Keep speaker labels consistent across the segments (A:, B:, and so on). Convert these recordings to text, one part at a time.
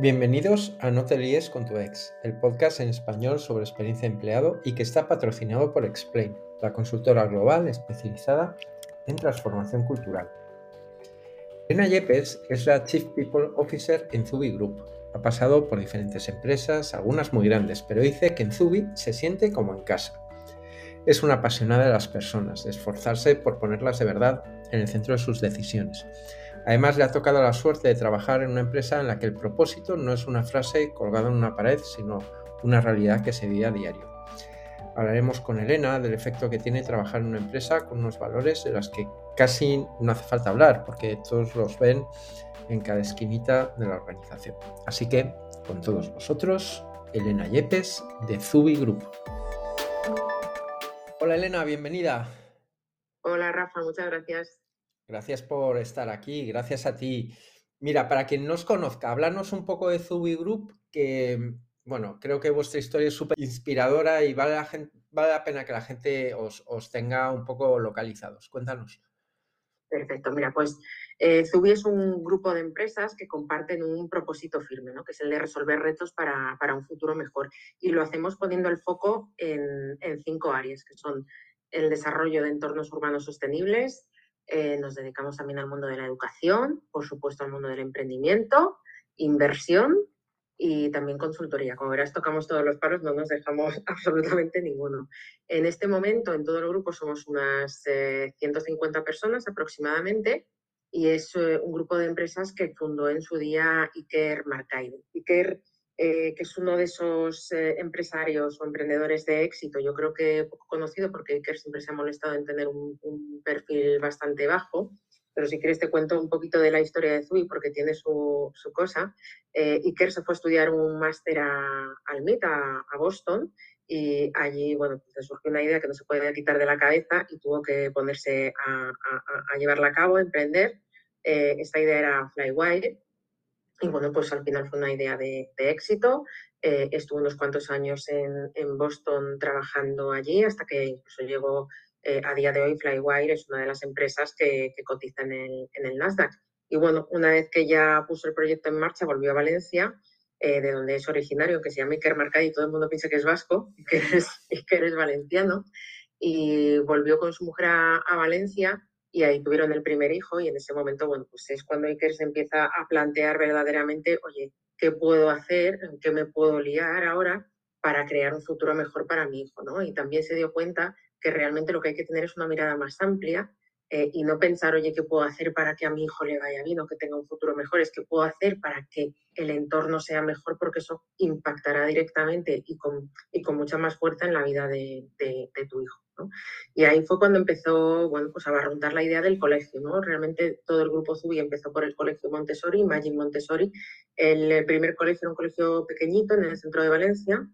A: Bienvenidos a No te con tu ex, el podcast en español sobre experiencia de empleado y que está patrocinado por Explain, la consultora global especializada en transformación cultural. Elena Yepes es la Chief People Officer en Zubi Group. Ha pasado por diferentes empresas, algunas muy grandes, pero dice que en Zubi se siente como en casa. Es una apasionada de las personas, de esforzarse por ponerlas de verdad en el centro de sus decisiones Además, le ha tocado la suerte de trabajar en una empresa en la que el propósito no es una frase colgada en una pared, sino una realidad que se vive a diario. Hablaremos con Elena del efecto que tiene trabajar en una empresa con unos valores de los que casi no hace falta hablar, porque todos los ven en cada esquinita de la organización. Así que, con todos vosotros, Elena Yepes de Zubi Group. Hola Elena, bienvenida.
B: Hola Rafa, muchas gracias.
A: Gracias por estar aquí, gracias a ti. Mira, para quien no os conozca, háblanos un poco de Zubi Group, que, bueno, creo que vuestra historia es súper inspiradora y vale la, vale la, pena que la gente os, tenga un poco localizados. Cuéntanos.
B: Perfecto, mira, pues eh, Zubi es un grupo de empresas que comparten un propósito firme, ¿no? que es el de resolver retos para, un futuro mejor. Y lo hacemos poniendo el foco en, en cinco áreas, que son el desarrollo de entornos urbanos sostenibles, eh, nos dedicamos también al mundo de la educación, por supuesto al mundo del emprendimiento, inversión y también consultoría. Como verás, tocamos todos los paros, no nos dejamos absolutamente ninguno. En este momento, en todo el grupo somos unas 150 eh, personas aproximadamente y es eh, un grupo de empresas que fundó en su día Iker Marcaide. Iker eh, que es uno de esos eh, empresarios o emprendedores de éxito, yo creo que poco conocido porque Iker siempre se ha molestado en tener un, perfil bastante bajo, pero si quieres te cuento un poquito de la historia de Zui porque tiene su, cosa. Eh, Iker se fue a estudiar un máster al MIT, a, Boston, y allí, bueno, pues surgió una idea que no se podía quitar de la cabeza y tuvo que ponerse a, llevarla a cabo, a emprender. esta idea era Flywire, y bueno, pues al final fue una idea de, éxito. Eh, estuvo unos cuantos años en, Boston trabajando allí hasta que incluso llegó eh, a día de hoy Flywire, es una de las empresas que, que cotiza en el, Nasdaq. Y bueno, una vez que ya puso el proyecto en marcha, volvió a Valencia, eh, de donde es originario, que se llama Iker Marcay, y todo el mundo piensa que es vasco y que es, que eres valenciano. Y volvió con su mujer a Valencia y ahí tuvieron el primer hijo y en ese momento, bueno, pues es cuando Iker se empieza a plantear verdaderamente, oye, ¿qué puedo hacer? ¿En qué me puedo liar ahora para crear un futuro mejor para mi hijo? ¿no? Y también se dio cuenta que realmente lo que hay que tener es una mirada más amplia eh, y no pensar, oye, ¿qué puedo hacer para que a mi hijo le vaya bien o que tenga un futuro mejor? Es que puedo hacer para que el entorno sea mejor porque eso impactará directamente y con, y con mucha más fuerza en la vida de, de tu hijo. Y ahí fue cuando empezó bueno, pues a barruntar la idea del colegio. ¿no? Realmente todo el grupo Zubi empezó por el colegio Montessori, Magic Montessori. El primer colegio era un colegio pequeñito en el centro de Valencia,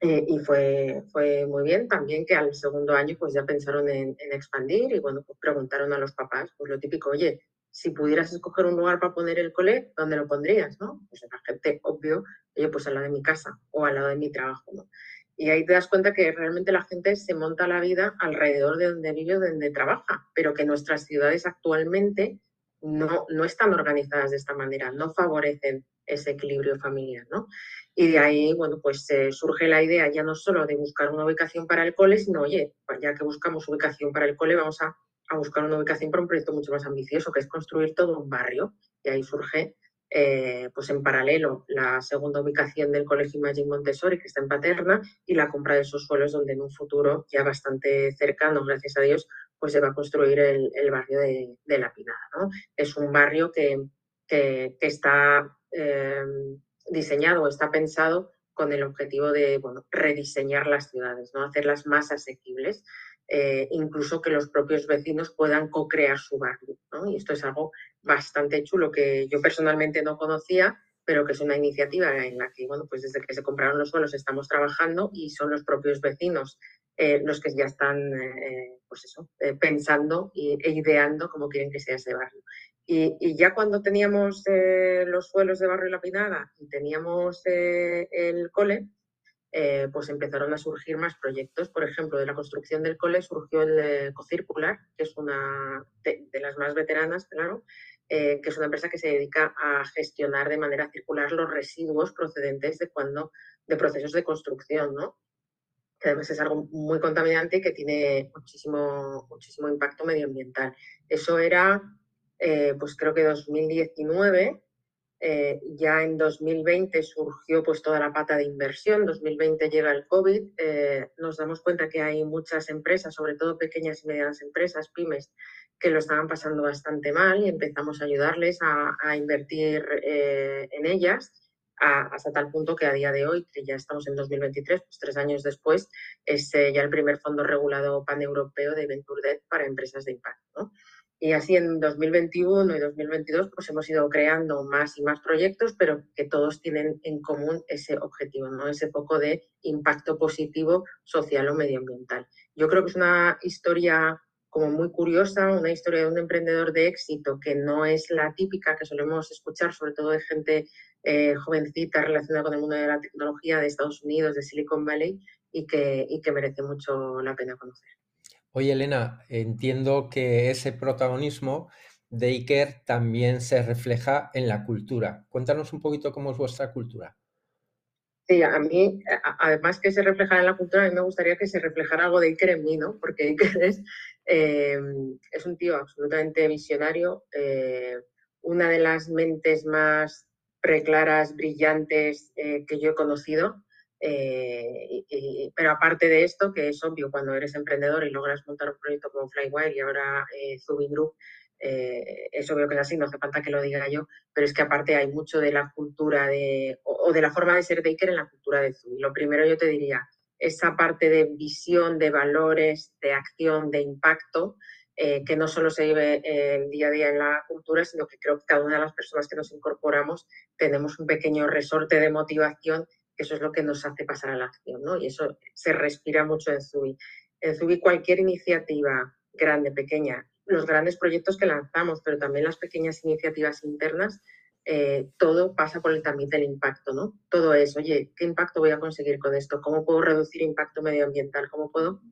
B: eh, y fue, fue muy bien también que al segundo año pues ya pensaron en, expandir y bueno, pues preguntaron a los papás, pues lo típico, oye, si pudieras escoger un lugar para poner el cole, ¿dónde lo pondrías? ¿no? Pues la gente, obvio, oye, pues al lado de mi casa o al lado de mi trabajo. Y ahí te das cuenta que realmente la gente se monta la vida alrededor de donde vive donde trabaja, pero que nuestras ciudades actualmente no, no están organizadas de esta manera, no favorecen ese equilibrio familiar, ¿no? Y de ahí, bueno, pues surge la idea ya no solo de buscar una ubicación para el cole, sino, oye, ya que buscamos ubicación para el cole, vamos a, a buscar una ubicación para un proyecto mucho más ambicioso, que es construir todo un barrio. Y ahí surge eh, pues en paralelo la segunda ubicación del Colegio Magic Montessori, que está en Paterna, y la compra de esos suelos donde en un futuro ya bastante cercano, gracias a Dios, pues se va a construir el, barrio de, La Pinada. Es un barrio que, está eh, diseñado o está pensado con el objetivo de rediseñar las ciudades, ¿no? hacerlas más asequibles. Eh, incluso que los propios vecinos puedan co-crear su barrio. Y esto es algo bastante chulo que yo personalmente no conocía, pero que es una iniciativa en la que, bueno, pues desde que se compraron los suelos estamos trabajando y son los propios vecinos eh, los que ya están, eh, pues eso, pensando e ideando cómo quieren que sea ese barrio. Y, ya cuando teníamos los suelos de barrio lapidada y teníamos el cole, eh, pues empezaron a surgir más proyectos. Por ejemplo, de la construcción del cole surgió el Cocircular, que es una de, las más veteranas, claro, que es una empresa que se dedica a gestionar de manera circular los residuos procedentes de cuando de procesos de construcción, ¿no? que además es algo muy contaminante y que tiene muchísimo, muchísimo impacto medioambiental. Eso era, eh, pues creo que 2019, eh, ya en 2020 surgió pues toda la pata de inversión, 2020 llega el COVID, eh, nos damos cuenta que hay muchas empresas, sobre todo pequeñas y medianas empresas, pymes, que lo estaban pasando bastante mal y empezamos a ayudarles a, invertir en ellas hasta tal punto que a día de hoy, que ya estamos en 2023, pues tres años después, es ya el primer fondo regulado paneuropeo de Venture Debt para empresas de impacto. Y así en 2021 y 2022 pues hemos ido creando más y más proyectos, pero que todos tienen en común ese objetivo, ¿no? ese poco de impacto positivo social o medioambiental. Yo creo que es una historia como muy curiosa, una historia de un emprendedor de éxito que no es la típica que solemos escuchar, sobre todo de gente eh, jovencita relacionada con el mundo de la tecnología de Estados Unidos, de Silicon Valley, y que, y que merece mucho la pena conocer.
A: Oye, Elena, entiendo que ese protagonismo de Iker también se refleja en la cultura. Cuéntanos un poquito cómo es vuestra cultura.
B: Sí, a mí, además que se refleja en la cultura, a mí me gustaría que se reflejara algo de Iker en mí, ¿no? Porque Iker es, eh, es un tío absolutamente visionario, eh, una de las mentes más preclaras, brillantes eh, que yo he conocido. Eh, pero aparte de esto, que es obvio cuando eres emprendedor y logras montar un proyecto como Flywire y ahora eh, Group, eh, es obvio que es así, no hace falta que lo diga yo, pero es que aparte hay mucho de la cultura de, o, de la forma de ser Baker en la cultura de Zubin. Lo primero yo te diría, esa parte de visión, de valores, de acción, de impacto, eh, que no solo se vive el día a día en la cultura, sino que creo que cada una de las personas que nos incorporamos tenemos un pequeño resorte de motivación, eso es lo que nos hace pasar a la acción, ¿no? Y eso se respira mucho en Zubi. En Zubi cualquier iniciativa grande, pequeña, los grandes proyectos que lanzamos, pero también las pequeñas iniciativas internas, eh, todo pasa por el tamiz del impacto, ¿no? Todo es, oye, ¿qué impacto voy a conseguir con esto? ¿Cómo puedo reducir impacto medioambiental? ¿Cómo puedo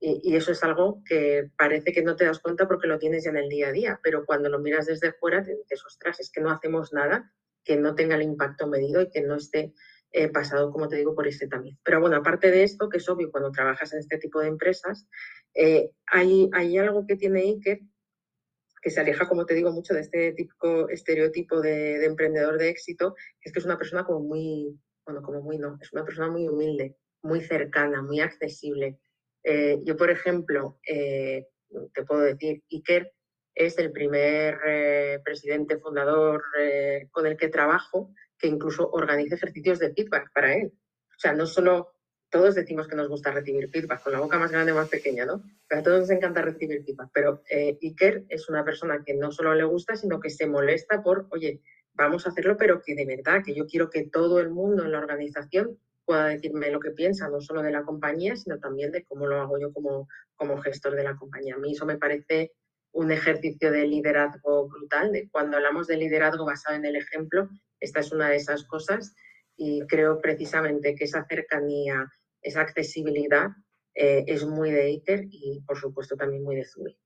B: y, eso es algo que parece que no te das cuenta porque lo tienes ya en el día a día, pero cuando lo miras desde fuera te dices, ostras, es que no hacemos nada que no tenga el impacto medido y que no esté eh, pasado, como te digo, por este tamiz. Pero bueno, aparte de esto, que es obvio cuando trabajas en este tipo de empresas, eh, hay, hay algo que tiene Iker que se aleja, como te digo, mucho de este típico estereotipo de, de, emprendedor de éxito, que es que es una persona como muy, bueno, como muy no, es una persona muy humilde, muy cercana, muy accesible, eh, yo, por ejemplo, eh, te puedo decir, Iker es el primer eh, presidente fundador con el que trabajo que incluso organiza ejercicios de feedback para él. O sea, no solo todos decimos que nos gusta recibir feedback, con la boca más grande o más pequeña, ¿no? Pero a todos nos encanta recibir feedback. Pero Iker es una persona que no solo le gusta, sino que se molesta por, oye, vamos a hacerlo, pero que de verdad, que yo quiero que todo el mundo en la organización pueda decirme lo que piensa, no solo de la compañía, sino también de cómo lo hago yo como, como gestor de la compañía. A mí eso me parece un ejercicio de liderazgo brutal. De cuando hablamos de liderazgo basado en el ejemplo, esta es una de esas cosas y creo precisamente que esa cercanía, esa accesibilidad eh, es muy de ITER y por supuesto también muy de Zubi.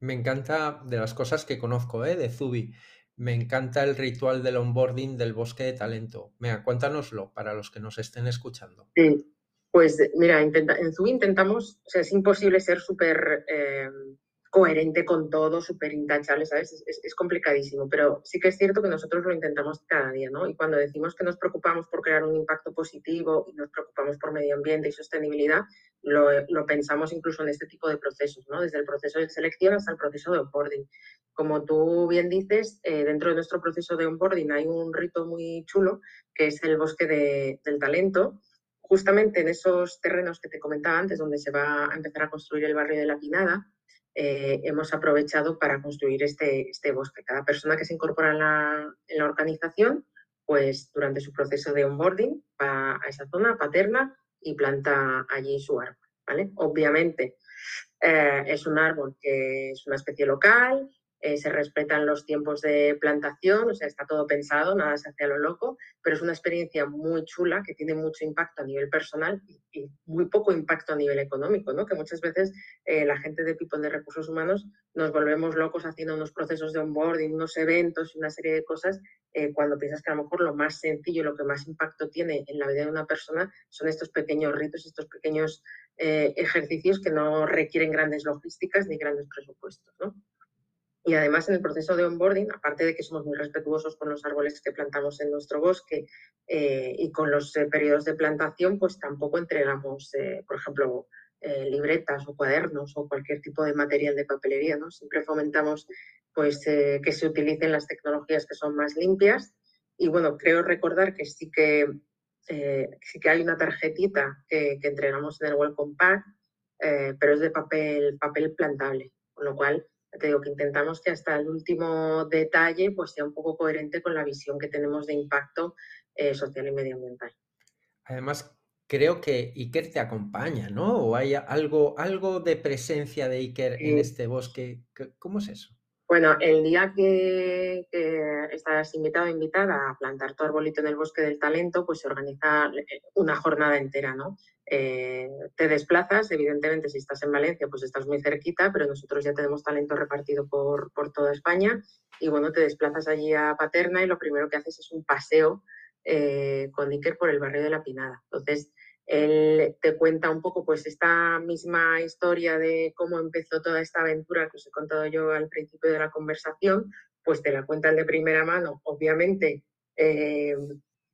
A: Me encanta de las cosas que conozco ¿eh? de Zubi. Me encanta el ritual del onboarding del bosque de talento. Mira, cuéntanoslo para los que nos estén escuchando.
B: Sí, pues mira, en Zoom intentamos, o sea, es imposible ser súper eh, coherente con todo, súper intachable, ¿sabes? Es, complicadísimo, pero sí que es cierto que nosotros lo intentamos cada día, ¿no? Y cuando decimos que nos preocupamos por crear un impacto positivo y nos preocupamos por medio ambiente y sostenibilidad, lo, lo pensamos incluso en este tipo de procesos, ¿no? Desde el proceso de selección hasta el proceso de onboarding. Como tú bien dices, eh, dentro de nuestro proceso de onboarding hay un rito muy chulo que es el bosque del talento, justamente en esos terrenos que te comentaba antes, donde se va a empezar a construir el barrio de la Pinada, eh, hemos aprovechado para construir este, este, bosque. Cada persona que se incorpora en la, organización, pues durante su proceso de onboarding va a esa zona paterna y planta allí su árbol. Obviamente eh, es un árbol que es una especie local, eh, se respetan los tiempos de plantación, o sea, está todo pensado, nada se hace a lo loco, pero es una experiencia muy chula que tiene mucho impacto a nivel personal y, muy poco impacto a nivel económico, ¿no? Que muchas veces eh, la gente de tipo de recursos humanos nos volvemos locos haciendo unos procesos de onboarding, unos eventos y una serie de cosas, eh, cuando piensas que a lo mejor lo más sencillo, lo que más impacto tiene en la vida de una persona son estos pequeños ritos, estos pequeños ejercicios que no requieren grandes logísticas ni grandes presupuestos, ¿no? Y además en el proceso de onboarding, aparte de que somos muy respetuosos con los árboles que plantamos en nuestro bosque eh, y con los eh, periodos de plantación, pues tampoco entregamos, eh, por ejemplo, libretas o cuadernos o cualquier tipo de material de papelería. ¿no? Siempre fomentamos pues, que se utilicen las tecnologías que son más limpias. Y bueno, creo recordar que sí que, sí que hay una tarjetita que, que entregamos en el Welcome Pack, pero es de papel, papel plantable, con lo cual te digo que intentamos que hasta el último detalle pues sea un poco coherente con la visión que tenemos de impacto eh, social y medioambiental.
A: Además, creo que Iker te acompaña, ¿no? ¿O hay algo, algo de presencia de Iker en este bosque? ¿Cómo es eso?
B: Bueno, el día que, estás invitado invitada a plantar tu arbolito en el bosque del talento, pues se organiza eh, una jornada entera, ¿no? Eh, te desplazas, evidentemente si estás en Valencia, pues estás muy cerquita, pero nosotros ya tenemos talento repartido por, toda España y bueno, te desplazas allí a Paterna y lo primero que haces es un paseo eh, con Iker por el barrio de La Pinada. Entonces, él te cuenta un poco pues esta misma historia de cómo empezó toda esta aventura que os he contado yo al principio de la conversación, pues te la cuentan de primera mano. Obviamente eh,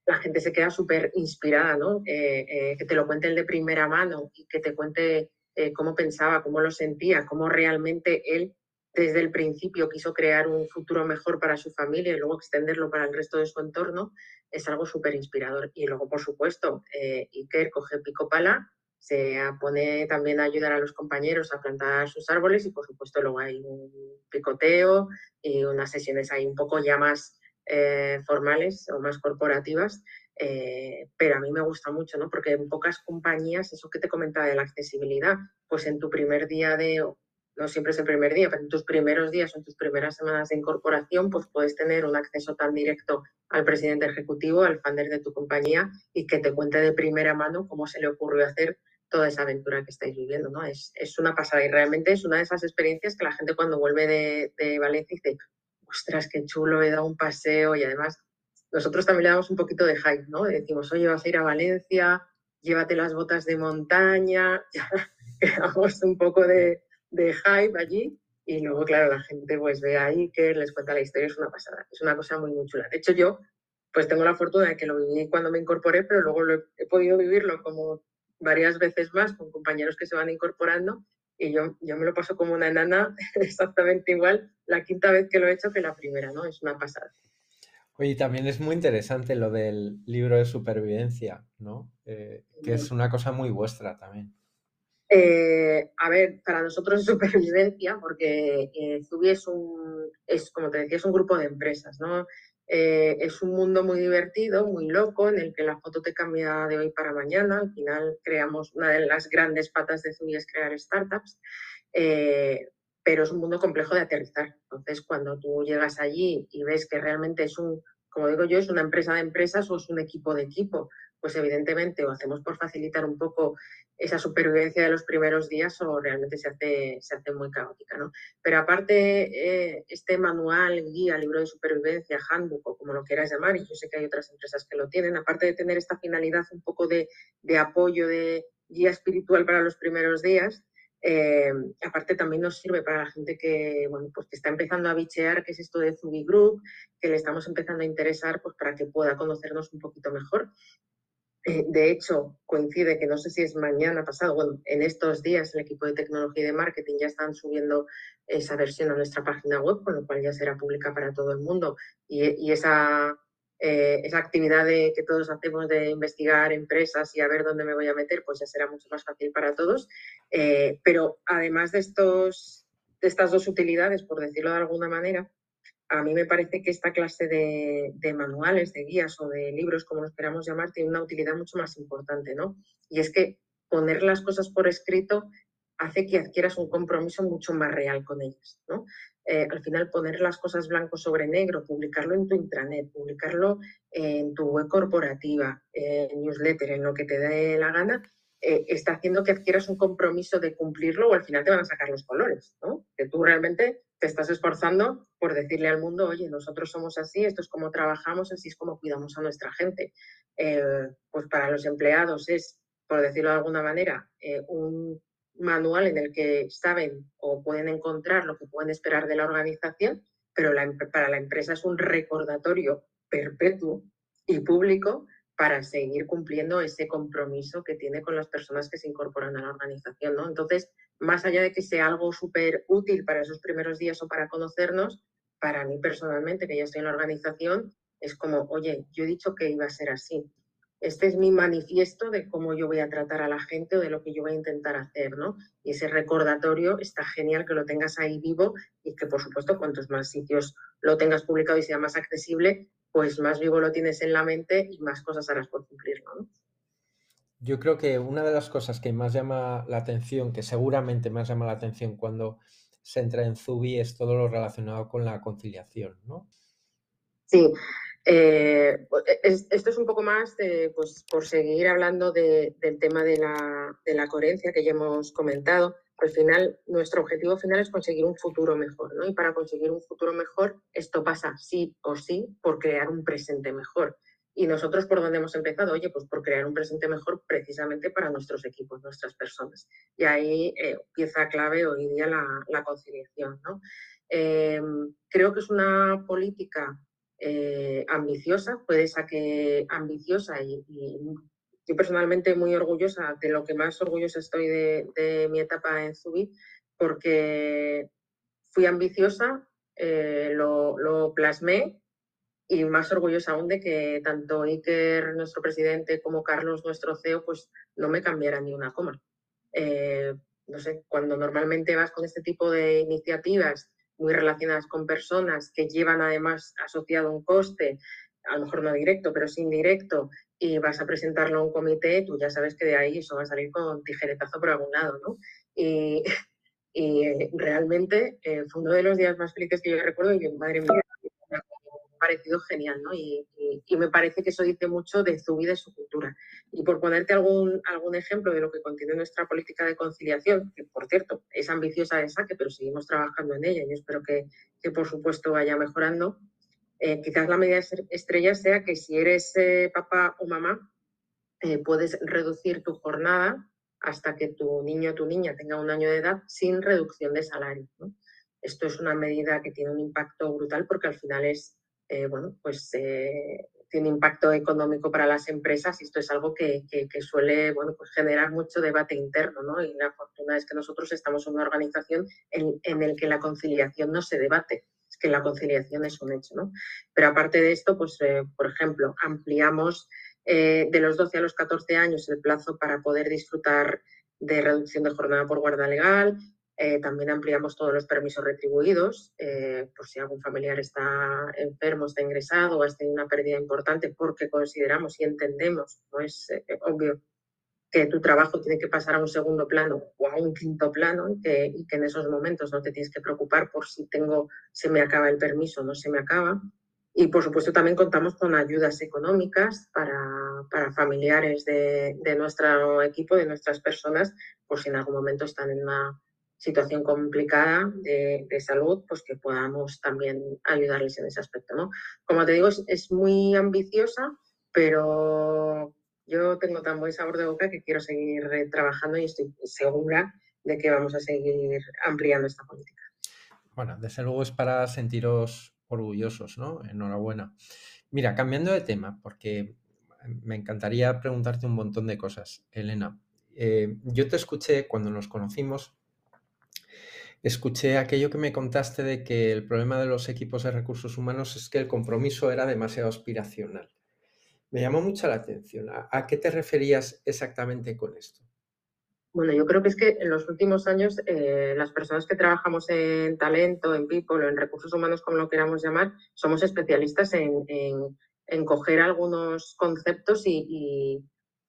B: la gente se queda súper inspirada, ¿no? Eh, eh, que te lo cuente él de primera mano y que te cuente cómo pensaba, cómo lo sentía, cómo realmente él desde el principio quiso crear un futuro mejor para su familia y luego extenderlo para el resto de su entorno, es algo súper inspirador. Y luego, por supuesto, eh, Iker coge pico pala, se pone también a ayudar a los compañeros a plantar sus árboles y, por supuesto, luego hay un picoteo y unas sesiones ahí un poco ya más eh, formales o más corporativas. Eh, pero a mí me gusta mucho, ¿no? Porque en pocas compañías, eso que te comentaba de la accesibilidad, pues en tu primer día de no siempre es el primer día, pero en tus primeros días o en tus primeras semanas de incorporación, pues puedes tener un acceso tan directo al presidente ejecutivo, al founder de tu compañía y que te cuente de primera mano cómo se le ocurrió hacer toda esa aventura que estáis viviendo, ¿no? Es, una pasada y realmente es una de esas experiencias que la gente cuando vuelve de, de Valencia dice, ostras, qué chulo, he dado un paseo y además nosotros también le damos un poquito de hype, ¿no? Decimos, oye, vas a ir a Valencia, llévate las botas de montaña, ya un poco de, de hype allí y luego, claro, la gente pues ve ahí que les cuenta la historia, es una pasada, es una cosa muy, muy chula. De hecho, yo pues tengo la fortuna de que lo viví cuando me incorporé, pero luego lo he, podido vivirlo como varias veces más con compañeros que se van incorporando y yo, yo me lo paso como una enana exactamente igual la quinta vez que lo he hecho que la primera, ¿no? Es una pasada.
A: Oye, también es muy interesante lo del libro de supervivencia, ¿no? Eh, que es una cosa muy vuestra también.
B: Eh, a ver, para nosotros es supervivencia, porque eh, Zubi es un, es, como te decía, es un grupo de empresas, ¿no? Eh, es un mundo muy divertido, muy loco, en el que la foto te cambia de hoy para mañana. Al final creamos, una de las grandes patas de Zubi es crear startups, pero es un mundo complejo de aterrizar. Entonces, cuando tú llegas allí y ves que realmente es un, como digo yo, es una empresa de empresas o es un equipo de equipo, pues evidentemente o hacemos por facilitar un poco esa supervivencia de los primeros días o realmente se hace, se hace muy caótica. ¿no? Pero aparte, eh, este manual, guía, libro de supervivencia, handbook o como lo quieras llamar, y yo sé que hay otras empresas que lo tienen, aparte de tener esta finalidad un poco de, de apoyo, de guía espiritual para los primeros días, eh, aparte también nos sirve para la gente que, bueno, pues que está empezando a bichear qué es esto de Zubi Group, que le estamos empezando a interesar pues, para que pueda conocernos un poquito mejor eh, de hecho, coincide que no sé si es mañana pasado, bueno, en estos días el equipo de tecnología y de marketing ya están subiendo esa versión a nuestra página web, con lo cual ya será pública para todo el mundo. Y, esa, eh, esa actividad que todos hacemos de investigar empresas y a ver dónde me voy a meter, pues ya será mucho más fácil para todos. Eh, pero además de, estos, de estas dos utilidades, por decirlo de alguna manera, a mí me parece que esta clase de, manuales, de guías o de libros, como los queramos llamar, tiene una utilidad mucho más importante, ¿no? Y es que poner las cosas por escrito hace que adquieras un compromiso mucho más real con ellas. ¿no? Eh, al final poner las cosas blanco sobre negro, publicarlo en tu intranet, publicarlo en tu web corporativa, en newsletter, en lo que te dé la gana, eh, está haciendo que adquieras un compromiso de cumplirlo o al final te van a sacar los colores, ¿no? Que tú realmente estás esforzando por decirle al mundo, oye, nosotros somos así, esto es como trabajamos, así es como cuidamos a nuestra gente. Eh, pues para los empleados es, por decirlo de alguna manera, un manual en el que saben o pueden encontrar lo que pueden esperar de la organización, pero para la empresa es un recordatorio perpetuo y público para seguir cumpliendo ese compromiso que tiene con las personas que se incorporan a la organización. ¿no? Entonces, más allá de que sea algo súper útil para esos primeros días o para conocernos, para mí personalmente, que ya estoy en la organización, es como, oye, yo he dicho que iba a ser así este es mi manifiesto de cómo yo voy a tratar a la gente o de lo que yo voy a intentar hacer, ¿no? Y ese recordatorio está genial que lo tengas ahí vivo y que, por supuesto, cuantos más sitios lo tengas publicado y sea más accesible, pues más vivo lo tienes en la mente y más cosas harás por cumplirlo, ¿no?
A: Yo creo que una de las cosas que más llama la atención, que seguramente más llama la atención cuando se entra en Zubi, es todo lo relacionado con la conciliación, ¿no?
B: Sí, eh, pues, e, esto es un poco más pues, por seguir hablando del tema de la, coherencia que ya hemos comentado. Al final, nuestro objetivo final es conseguir un futuro mejor, ¿no? Y para conseguir un futuro mejor, esto pasa sí o sí por crear un presente mejor. Y nosotros, ¿por dónde hemos empezado? Oye, pues por crear un presente mejor precisamente para nuestros equipos, nuestras personas. Y ahí eh, pieza clave hoy día la, conciliación, ¿no? Eh, creo que es una política eh, ambiciosa, puede ser que ambiciosa y, yo personalmente muy orgullosa, de lo que más orgullosa estoy de, mi etapa en Zubi, porque fui ambiciosa, eh, lo, plasmé y más orgullosa aún de que tanto Iker, nuestro presidente, como Carlos, nuestro CEO, pues no me cambiara ni una coma. Eh, no sé, cuando normalmente vas con este tipo de iniciativas muy relacionadas con personas que llevan además asociado un coste, a lo mejor no directo, pero sí indirecto, y vas a presentarlo a un comité, tú ya sabes que de ahí eso va a salir con tijeretazo por algún lado, ¿no? Y, y eh, realmente eh, fue uno de los días más felices que yo recuerdo y que, madre mía, parecido genial, ¿no? Y, me parece que eso dice mucho de su vida y su cultura. Y por ponerte algún, algún ejemplo de lo que contiene nuestra política de conciliación, que por cierto es ambiciosa de saque, pero seguimos trabajando en ella y espero que, que por supuesto vaya mejorando, eh, quizás la medida estrella sea que si eres eh, papá o mamá, eh, puedes reducir tu jornada hasta que tu niño o tu niña tenga un año de edad sin reducción de salario. Esto es una medida que tiene un impacto brutal porque al final es eh, bueno, pues eh, tiene impacto económico para las empresas y esto es algo que, suele bueno, pues generar mucho debate interno. ¿no? Y la fortuna es que nosotros estamos en una organización en, en la que la conciliación no se debate, es que la conciliación es un hecho. ¿no? Pero aparte de esto, pues, eh, por ejemplo, ampliamos de los 12 a los 14 años el plazo para poder disfrutar de reducción de jornada por guarda legal, eh, también ampliamos todos los permisos retribuidos, eh, por si algún familiar está enfermo, está ingresado o ha tenido una pérdida importante, porque consideramos y entendemos, no es eh, obvio, que tu trabajo tiene que pasar a un segundo plano o a un quinto plano y que, en esos momentos no te tienes que preocupar por si tengo, se me acaba el permiso no se me acaba. Y por supuesto también contamos con ayudas económicas para, para familiares de, de, nuestro equipo, de nuestras personas, por si en algún momento están en una situación complicada de, salud, pues que podamos también ayudarles en ese aspecto. ¿no? Como te digo, es, muy ambiciosa, pero yo tengo tan buen sabor de boca que quiero seguir trabajando y estoy segura de que vamos a seguir ampliando esta política.
A: Bueno, desde luego es para sentiros orgullosos, ¿no? Enhorabuena. Mira, cambiando de tema, porque me encantaría preguntarte un montón de cosas, Elena. Eh, yo te escuché cuando nos conocimos, Escuché aquello que me contaste de que el problema de los equipos de recursos humanos es que el compromiso era demasiado aspiracional. Me llamó mucho la atención. ¿A, qué te referías exactamente con esto?
B: Bueno, yo creo que es que en los últimos años eh, las personas que trabajamos en talento, en people en recursos humanos, como lo queramos llamar, somos especialistas en, coger algunos conceptos y,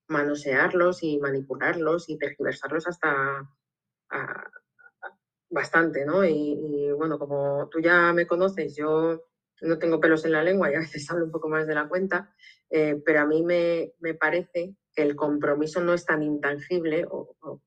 B: manosearlos y manipularlos y tergiversarlos hasta, bastante, ¿no? Y, bueno, como tú ya me conoces, yo no tengo pelos en la lengua y a veces hablo un poco más de la cuenta, eh, pero a mí me, parece que el compromiso no es tan intangible o,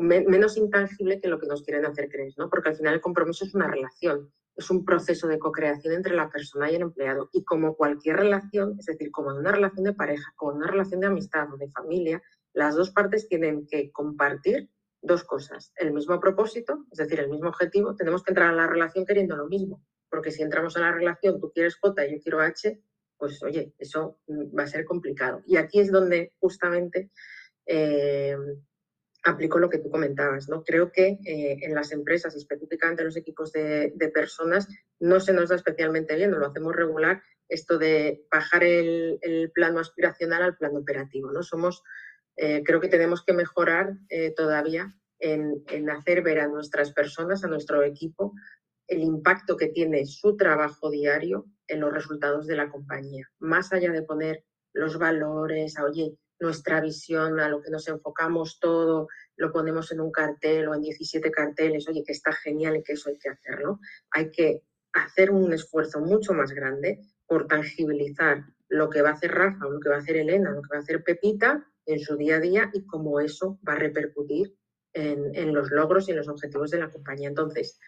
B: menos intangible que lo que nos quieren hacer creer, ¿no? Porque al final el compromiso es una relación, es un proceso de co-creación entre la persona y el empleado. Y como cualquier relación, es decir, como en una relación de pareja, como en una relación de amistad o de familia, las dos partes tienen que compartir dos cosas. El mismo propósito, es decir, el mismo objetivo. Tenemos que entrar a la relación queriendo lo mismo, porque si entramos a la relación, tú quieres J y yo quiero H, pues oye, eso va a ser complicado. Y aquí es donde justamente eh, aplico lo que tú comentabas. ¿no? Creo que eh, en las empresas, específicamente en los equipos de, personas, no se nos da especialmente bien, no lo hacemos regular, esto de bajar el, plano aspiracional al plano operativo. ¿no? Somos eh, creo que tenemos que mejorar eh, todavía en, hacer ver a nuestras personas, a nuestro equipo, el impacto que tiene su trabajo diario en los resultados de la compañía. Más allá de poner los valores, oye, nuestra visión, a lo que nos enfocamos todo, lo ponemos en un cartel o en 17 carteles, oye, que está genial y que eso hay que hacerlo. Hay que hacer un esfuerzo mucho más grande por tangibilizar lo que va a hacer Rafa lo que va a hacer Elena, lo que va a hacer Pepita en su día a día y cómo eso va a repercutir en, los logros y en los objetivos de la compañía. Entonces,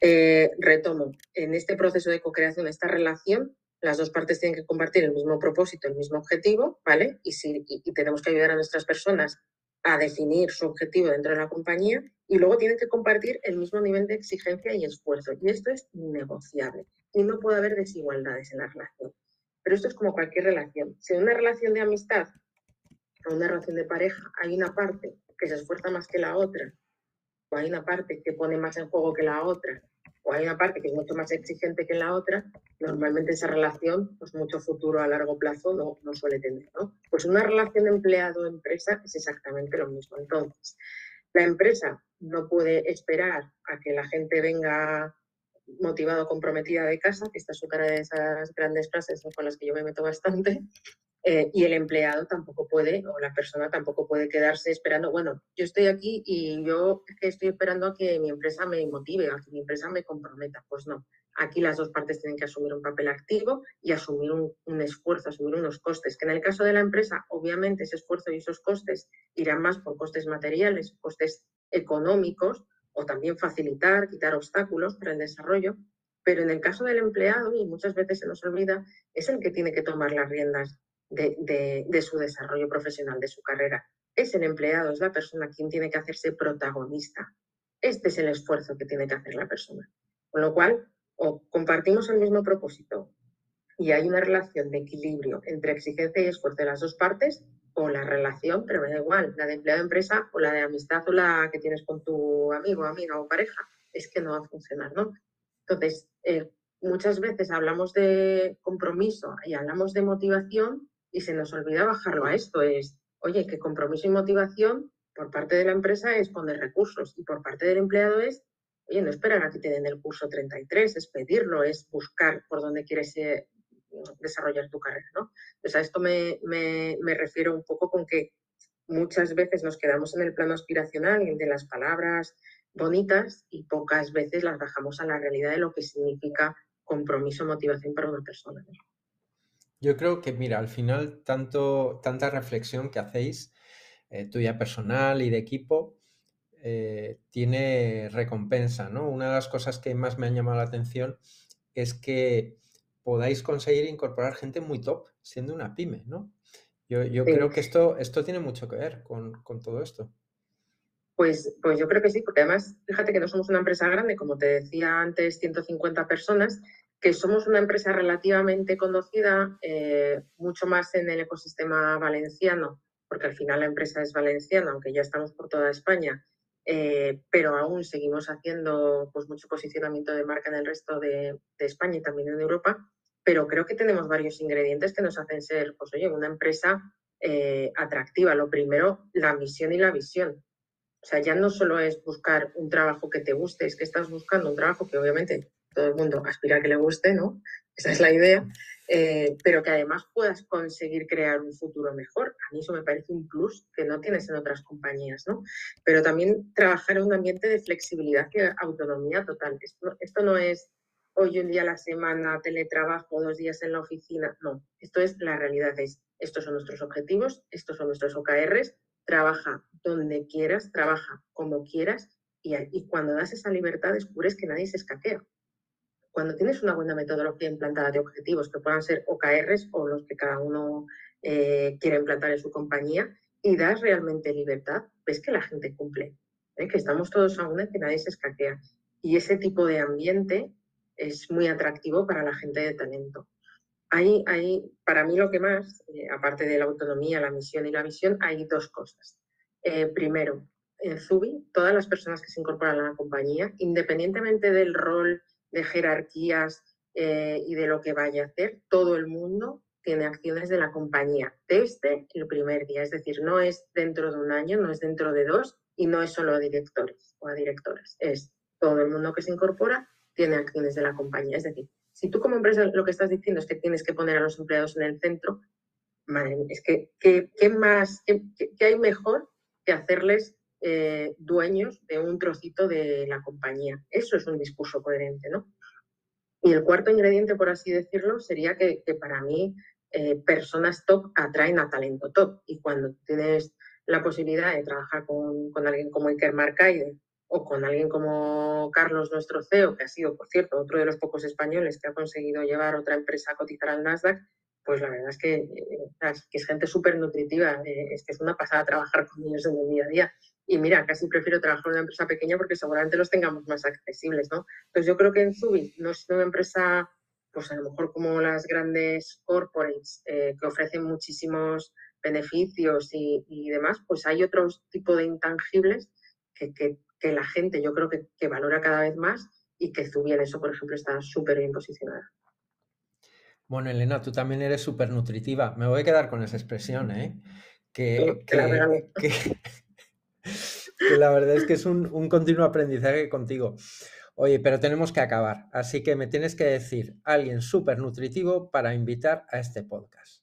B: eh, retomo, en este proceso de co-creación, esta relación, las dos partes tienen que compartir el mismo propósito, el mismo objetivo, ¿vale? Y, y tenemos que ayudar a nuestras personas a definir su objetivo dentro de la compañía y luego tienen que compartir el mismo nivel de exigencia y esfuerzo. Y esto es negociable y no puede haber desigualdades en la relación. Pero esto es como cualquier relación. Si una relación de amistad una relación de pareja hay una parte que se esfuerza más que la otra, o hay una parte que pone más en juego que la otra, o hay una parte que es mucho más exigente que la otra, normalmente esa relación, pues mucho futuro a largo plazo no, no suele tener. Pues una relación empleado-empresa es exactamente lo mismo. Entonces, la empresa no puede esperar a que la gente venga motivado, comprometida de casa, que esta es otra de esas grandes frases con las que yo me meto bastante, eh, y el empleado tampoco puede, o la persona tampoco puede quedarse esperando, bueno, yo estoy aquí y yo estoy esperando a que mi empresa me motive, a que mi empresa me comprometa. Pues no, aquí las dos partes tienen que asumir un papel activo y asumir un, un, esfuerzo, asumir unos costes, que en el caso de la empresa, obviamente ese esfuerzo y esos costes irán más por costes materiales, costes económicos, o también facilitar, quitar obstáculos para el desarrollo, pero en el caso del empleado, y muchas veces se nos olvida, es el que tiene que tomar las riendas de, su desarrollo profesional, de su carrera. Es el empleado, es la persona quien tiene que hacerse protagonista. Este es el esfuerzo que tiene que hacer la persona. Con lo cual, o compartimos el mismo propósito y hay una relación de equilibrio entre exigencia y esfuerzo de las dos partes, o la relación, pero me da igual, la de empleado-empresa o la de amistad o la que tienes con tu amigo, amiga o pareja, es que no va a funcionar, ¿no? Entonces, eh, muchas veces hablamos de compromiso y hablamos de motivación y se nos olvida bajarlo a esto. Es, oye, que compromiso y motivación por parte de la empresa es poner recursos y por parte del empleado es, oye, no esperar a que te den el curso 33, es pedirlo, es buscar por dónde quieres eh, desarrollar tu carrera, ¿no? Pues a esto me, me, refiero un poco con que muchas veces nos quedamos en el plano aspiracional de las palabras bonitas y pocas veces las bajamos a la realidad de lo que significa compromiso, motivación para una persona.
A: Yo creo que, mira, al final, tanto, tanta reflexión que hacéis, eh, tuya personal y de equipo, eh, tiene recompensa, ¿no? Una de las cosas que más me ha llamado la atención es que podáis conseguir incorporar gente muy top siendo una pyme, ¿no? Yo, creo que esto, esto tiene mucho que ver con, todo esto.
B: Pues, pues yo creo que sí, porque además, fíjate que no somos una empresa grande, como te decía antes, 150 personas, que somos una empresa relativamente conocida, eh, mucho más en el ecosistema valenciano, porque al final la empresa es valenciana, aunque ya estamos por toda España, eh, pero aún seguimos haciendo pues, mucho posicionamiento de marca en el resto de, España y también en Europa, pero creo que tenemos varios ingredientes que nos hacen ser, pues oye, una empresa eh, atractiva. Lo primero, la misión y la visión. O sea, ya no solo es buscar un trabajo que te guste, es que estás buscando un trabajo que obviamente todo el mundo aspira a que le guste, ¿no? Esa es la idea. eh, pero que además puedas conseguir crear un futuro mejor. A mí eso me parece un plus que no tienes en otras compañías, ¿no? Pero también trabajar en un ambiente de flexibilidad y autonomía total. Esto, esto no es hoy un día a la semana, teletrabajo, dos días en la oficina. No, esto es la realidad. Es, estos son nuestros objetivos, estos son nuestros OKRs. Trabaja donde quieras, trabaja como quieras y, y cuando das esa libertad descubres que nadie se escaquea cuando tienes una buena metodología implantada de objetivos, que puedan ser OKRs o los que cada uno eh, quiere implantar en su compañía, y das realmente libertad, ves que la gente cumple, ¿eh? que estamos todos a una que nadie se escaquea. Y ese tipo de ambiente es muy atractivo para la gente de talento. Hay, hay para mí lo que más, eh, aparte de la autonomía, la misión y la visión, hay dos cosas. primero, en Zubi, todas las personas que se incorporan a la compañía, independientemente del rol de jerarquías eh, y de lo que vaya a hacer, todo el mundo tiene acciones de la compañía desde el primer día. Es decir, no es dentro de un año, no es dentro de dos y no es solo a directores o a directoras. Es todo el mundo que se incorpora tiene acciones de la compañía. Es decir, si tú como empresa lo que estás diciendo es que tienes que poner a los empleados en el centro, madre es que ¿qué, más, qué, hay mejor que hacerles eh, dueños de un trocito de la compañía. Eso es un discurso coherente, ¿no? Y el cuarto ingrediente, por así decirlo, sería que, para mí eh, personas top atraen a talento top. Y cuando tienes la posibilidad de trabajar con, alguien como Iker Marcaide o con alguien como Carlos, nuestro CEO, que ha sido, por cierto, otro de los pocos españoles que ha conseguido llevar otra empresa a cotizar al Nasdaq, pues la verdad es que, eh, es gente súper nutritiva, es que es una pasada trabajar con ellos en el día a día. Y mira, casi prefiero trabajar en una empresa pequeña porque seguramente los tengamos más accesibles, ¿no? Entonces yo creo que en Zubi no es una empresa, pues a lo mejor como las grandes corporates eh, que ofrecen muchísimos beneficios y, demás, pues hay otro tipo de intangibles que, la gente yo creo que, valora cada vez más y que Zubi en eso, por ejemplo, está súper bien posicionada.
A: Bueno, Elena, tú también eres súper nutritiva. Me voy a quedar con esa expresión, ¿eh? Que, que, que la verdad es que es un, continuo aprendizaje contigo. Oye, pero tenemos que acabar, así que me tienes que decir alguien súper nutritivo para invitar a este podcast.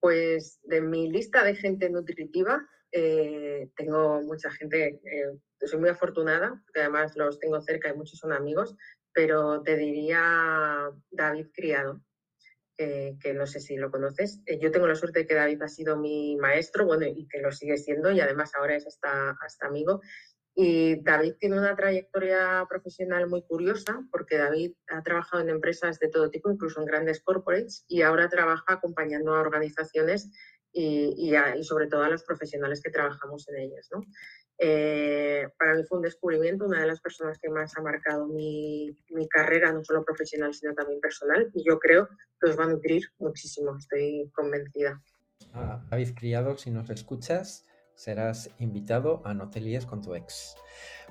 B: Pues de mi lista de gente nutritiva, eh, tengo mucha gente, eh, soy muy afortunada, porque además los tengo cerca y muchos son amigos, pero te diría David Criado. Que no sé si lo conoces. Eh, yo tengo la suerte de que David ha sido mi maestro, bueno, y que lo sigue siendo, y además ahora es hasta, hasta amigo. Y David tiene una trayectoria profesional muy curiosa, porque David ha trabajado en empresas de todo tipo, incluso en grandes corporates, y ahora trabaja acompañando a organizaciones y, sobre todo a los profesionales que trabajamos en ellas. ¿no? Eh, para mí fue un descubrimiento, una de las personas que más ha marcado mi, carrera, no solo profesional, sino también personal, y yo creo que os va a nutrir muchísimo, estoy convencida.
A: Ah, David Criado, si nos escuchas, serás invitado a Notelies con tu ex.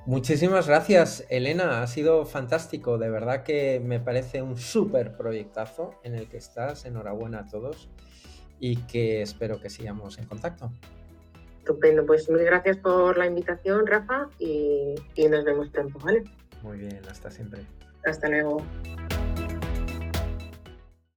A: Muchísimas gracias, Elena. Ha sido fantástico. De verdad que me parece un súper proyectazo en el que estás. Enhorabuena a todos y que espero que sigamos en contacto.
B: Estupendo, pues mil gracias por la invitación, Rafa, y, y nos vemos pronto, ¿vale?
A: Muy bien, hasta siempre.
B: Hasta luego.